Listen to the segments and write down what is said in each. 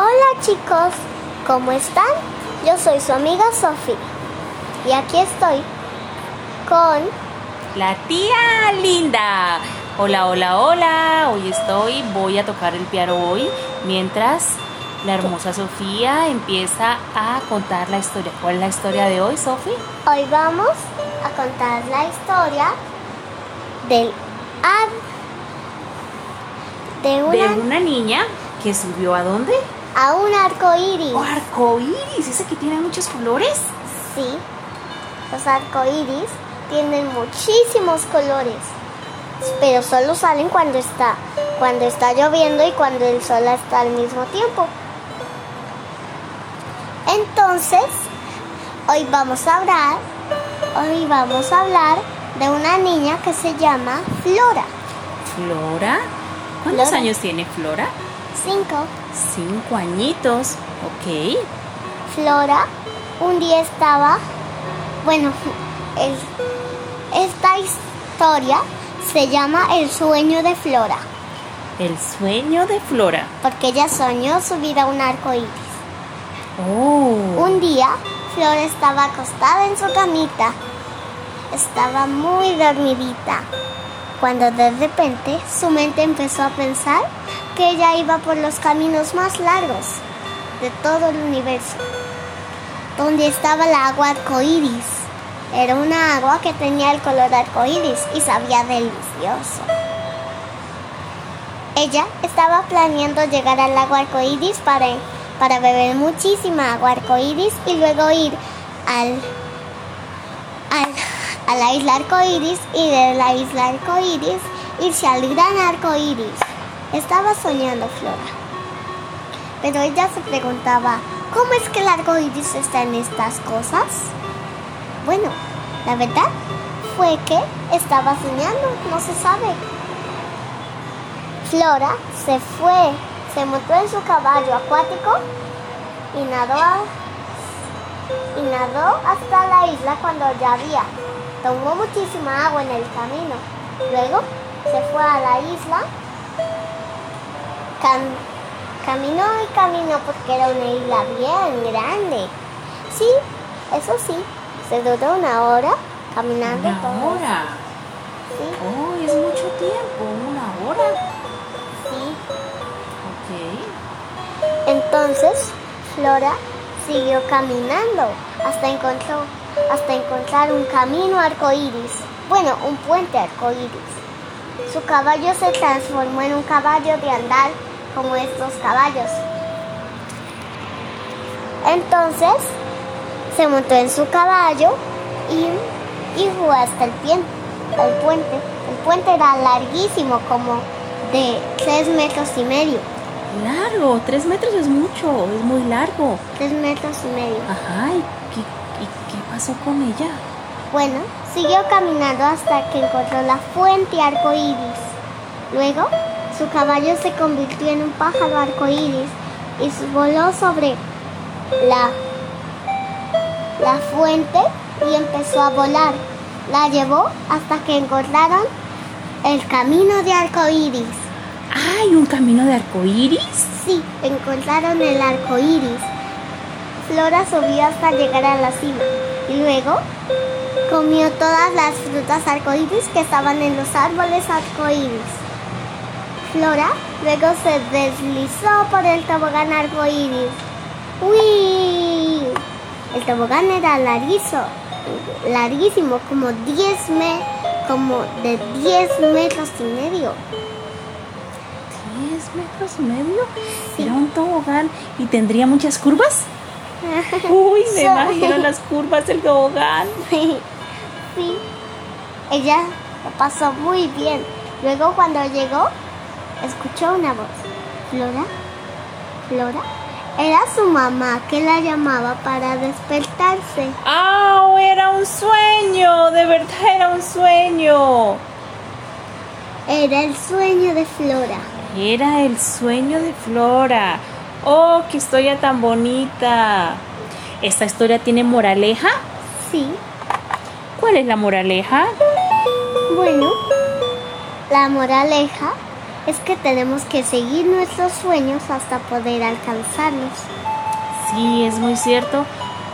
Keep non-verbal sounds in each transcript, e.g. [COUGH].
Hola chicos, ¿cómo están? Yo soy su amiga Sophie y aquí estoy con La tía linda. Hola, hola, hola. Hoy estoy, voy a tocar el piano hoy mientras la hermosa Sofía empieza a contar la historia. ¿Cuál es la historia de hoy, Sofía? Hoy vamos a contar la historia del ad de una, De una niña que subió a dónde? A un arco iris. Oh, arco iris, ese que tiene muchos colores. Sí, los arcoíris tienen muchísimos colores, pero solo salen cuando está cuando está lloviendo y cuando el sol está al mismo tiempo. Entonces, hoy vamos a hablar, hoy vamos a hablar de una niña que se llama Flora. Flora. ¿Cuántos Flora. años tiene Flora? Cinco. Cinco añitos. Ok. Flora un día estaba, bueno, el- esta historia se llama El sueño de Flora, El sueño de Flora. porque ella soñó subir a un arco iris. Oh. Un día, Flora estaba acostada en su camita, estaba muy dormidita, cuando de repente su mente empezó a pensar que ella iba por los caminos más largos de todo el universo, donde estaba el agua arcoíris. Era una agua que tenía el color arcoíris y sabía delicioso. Ella estaba planeando llegar al lago arcoíris para, para beber muchísima agua arcoíris y luego ir al, al- a la isla arcoíris y de la isla arcoíris irse al gran arcoíris. Estaba soñando Flora. Pero ella se preguntaba, ¿cómo es que el arcoíris está en estas cosas? Bueno, la verdad fue que estaba soñando, no se sabe. Flora se fue, se montó en su caballo acuático y nadó, y nadó hasta la isla cuando ya había. Tomó muchísima agua en el camino. Luego se fue a la isla, cam- caminó y caminó porque era una isla bien grande. Sí, eso sí, se duró una hora caminando Una hora. Sí, Oh, es mucho tiempo. Una hora. sí. Ok. Entonces, Flora siguió caminando hasta encontró hasta encontrar un camino arcoíris. Bueno, un puente arcoíris. Su caballo se transformó en un caballo de andar como estos caballos. Entonces, se montó en su caballo y, y fue hasta el, puente. El puente era larguísimo, como de tres metros y medio. Largo. Tres metros es mucho. Es muy largo. Tres metros y medio. Ajá. ¿Y qué, y qué pasó con ella? Bueno, siguió caminando hasta que encontró la fuente arcoíris. Luego, su caballo se convirtió en un pájaro arcoíris y voló sobre la, la fuente y empezó a volar. La llevó hasta que encontraron el camino de arcoíris. ¿Hay un camino de arco iris? Sí, encontraron el arco iris. Flora subió hasta llegar a la cima y luego comió todas las frutas arcoíris que estaban en los árboles arcoíris. Flora luego se deslizó por el tobogán arcoíris. ¡Uy! El tobogán era larguizo, larguísimo, como 10 me, como de 10 metros y medio. ¿Diez metros y medio? ¿Era un tobogán y tendría muchas curvas? [LAUGHS] Uy, me Sí. imagino las curvas del tobogán. Ella lo pasó muy bien. Luego cuando llegó, escuchó una voz. Flora, Flora, era su mamá que la llamaba para despertarse. ¡Ah! Era un sueño, de verdad era un sueño. Era el sueño de Flora. Era el sueño de Flora. ¡Oh, qué historia tan bonita! ¿Esta historia tiene moraleja? Sí, ¿Cuál es la moraleja? bueno, la moraleja es que tenemos que seguir nuestros sueños hasta poder alcanzarlos. Sí, es muy cierto.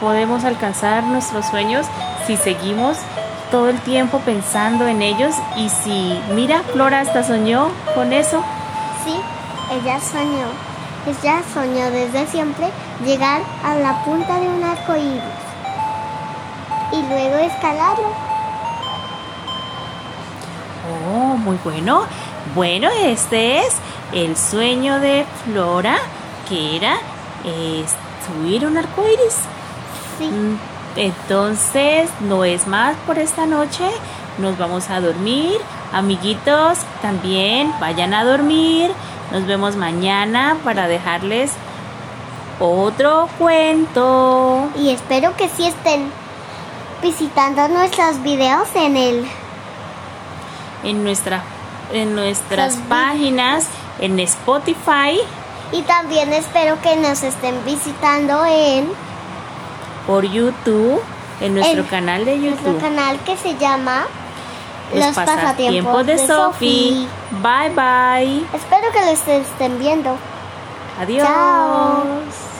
Podemos alcanzar nuestros sueños si seguimos todo el tiempo pensando en ellos y si, mira, Flora hasta soñó con eso. Sí, ella soñó. Ella soñó desde siempre llegar a la punta de un arco iris y luego escalarlo. Oh, muy bueno. Bueno, este es el sueño de Flora, que era eh, subir un arco iris. Sí. Mm, Entonces, no es más por esta noche. Nos vamos a dormir. Amiguitos, también vayan a dormir. Nos vemos mañana para dejarles otro cuento. Y espero que sí estén visitando nuestros videos en el En, nuestra, en nuestras Los páginas, en Spotify, y también espero que nos estén visitando en por YouTube, en nuestro En canal de nuestro YouTube. canal que se llama Los pasatiempos de Sophie. Bye bye. Espero que lo estén viendo. Adiós. Chao.